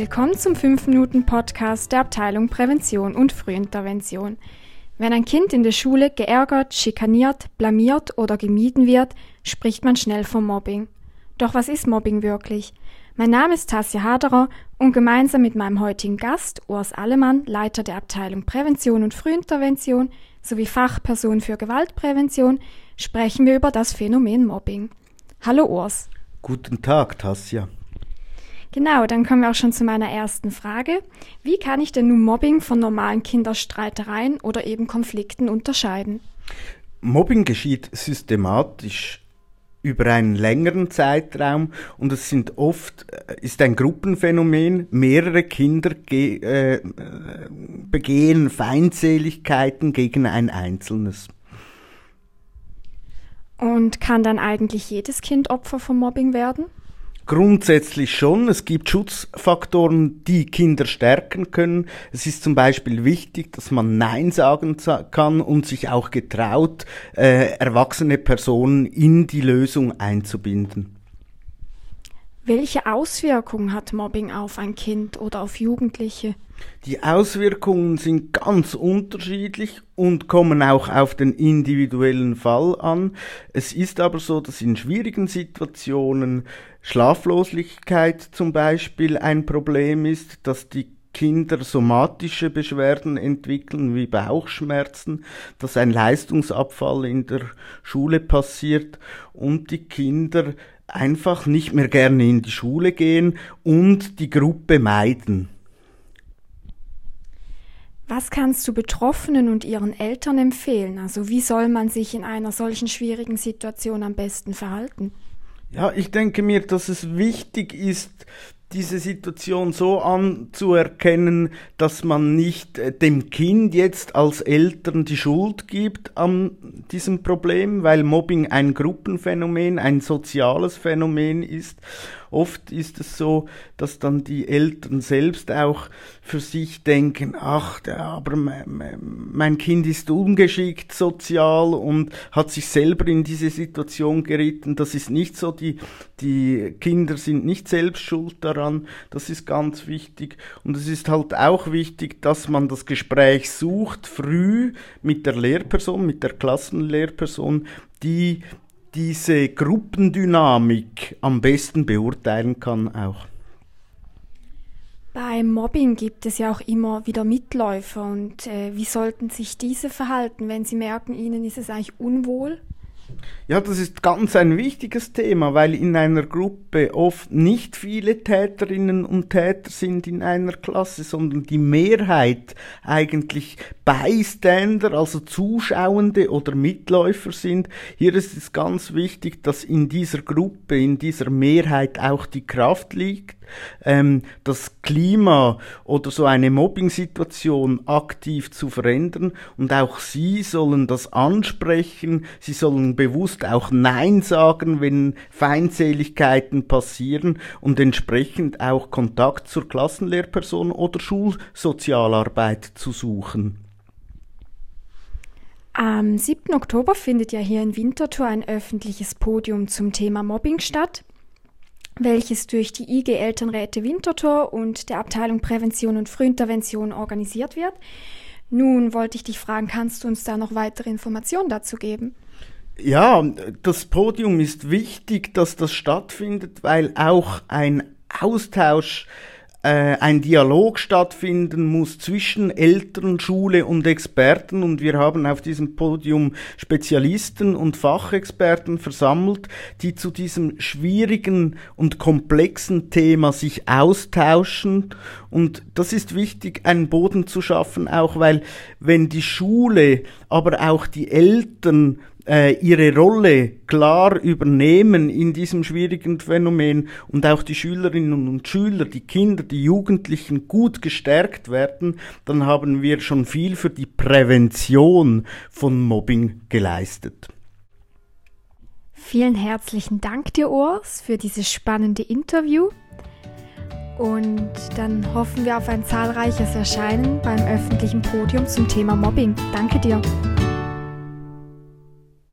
Willkommen zum 5-Minuten-Podcast der Abteilung Prävention und Frühintervention. Wenn ein Kind in der Schule geärgert, schikaniert, blamiert oder gemieden wird, spricht man schnell vom Mobbing. Doch was ist Mobbing wirklich? Mein Name ist Tassia Haderer und gemeinsam mit meinem heutigen Gast, Urs Allemann, Leiter der Abteilung Prävention und Frühintervention sowie Fachperson für Gewaltprävention, sprechen wir über das Phänomen Mobbing. Hallo Urs. Guten Tag, Tassia. Genau, dann kommen wir auch schon zu meiner ersten Frage. Wie kann ich denn nun Mobbing von normalen Kinderstreitereien oder eben Konflikten unterscheiden? Mobbing geschieht systematisch über einen längeren Zeitraum und es sind oft äh, ist ein Gruppenphänomen. Mehrere Kinder äh, begehen Feindseligkeiten gegen ein einzelnes. Und kann dann eigentlich jedes Kind Opfer von Mobbing werden? Grundsätzlich schon. Es gibt Schutzfaktoren, die Kinder stärken können. Es ist zum Beispiel wichtig, dass man Nein sagen kann und sich auch getraut, äh, erwachsene Personen in die Lösung einzubinden. Welche Auswirkungen hat Mobbing auf ein Kind oder auf Jugendliche? Die Auswirkungen sind ganz unterschiedlich und kommen auch auf den individuellen Fall an. Es ist aber so, dass in schwierigen Situationen Schlaflosigkeit zum Beispiel ein Problem ist, dass die Kinder somatische Beschwerden entwickeln, wie Bauchschmerzen, dass ein Leistungsabfall in der Schule passiert und die Kinder einfach nicht mehr gerne in die Schule gehen und die Gruppe meiden. Was kannst du Betroffenen und ihren Eltern empfehlen? Also wie soll man sich in einer solchen schwierigen Situation am besten verhalten? Ja, ich denke mir, dass es wichtig ist, diese Situation so anzuerkennen, dass man nicht äh, dem Kind jetzt als Eltern die Schuld gibt an diesem Problem, weil Mobbing ein Gruppenphänomen, ein soziales Phänomen ist Oft ist es so, dass dann die Eltern selbst auch für sich denken, ach, aber mein Kind ist ungeschickt sozial und hat sich selber in diese Situation geritten. Das ist nicht so, die, die Kinder sind nicht selbst schuld daran. Das ist ganz wichtig. Und es ist halt auch wichtig, dass man das Gespräch sucht, früh mit der Lehrperson, mit der Klassenlehrperson, die diese Gruppendynamik am besten beurteilen kann auch. Beim Mobbing gibt es ja auch immer wieder Mitläufer und äh, wie sollten sich diese verhalten, wenn sie merken, ihnen ist es eigentlich unwohl? Ja, das ist ganz ein wichtiges Thema, weil in einer Gruppe oft nicht viele Täterinnen und Täter sind in einer Klasse, sondern die Mehrheit eigentlich Bystander, also Zuschauende oder Mitläufer sind. Hier ist es ganz wichtig, dass in dieser Gruppe, in dieser Mehrheit auch die Kraft liegt, ähm, das Klima oder so eine Mobbing-Situation aktiv zu verändern und auch sie sollen das ansprechen, sie sollen bewusst auch Nein sagen, wenn Feindseligkeiten passieren und entsprechend auch Kontakt zur Klassenlehrperson oder Schulsozialarbeit zu suchen. Am 7. Oktober findet ja hier in Winterthur ein öffentliches Podium zum Thema Mobbing statt welches durch die IG Elternräte Winterthur und der Abteilung Prävention und Frühintervention organisiert wird. Nun wollte ich dich fragen, kannst du uns da noch weitere Informationen dazu geben? Ja, das Podium ist wichtig, dass das stattfindet, weil auch ein Austausch ein Dialog stattfinden muss zwischen Eltern, Schule und Experten. Und wir haben auf diesem Podium Spezialisten und Fachexperten versammelt, die zu diesem schwierigen und komplexen Thema sich austauschen. Und das ist wichtig, einen Boden zu schaffen, auch weil wenn die Schule, aber auch die Eltern äh, ihre Rolle klar übernehmen in diesem schwierigen Phänomen und auch die Schülerinnen und Schüler, die Kinder, die Jugendlichen gut gestärkt werden, dann haben wir schon viel für die Prävention von Mobbing geleistet. Vielen herzlichen Dank dir, Urs, für dieses spannende Interview. Und dann hoffen wir auf ein zahlreiches Erscheinen beim öffentlichen Podium zum Thema Mobbing. Danke dir.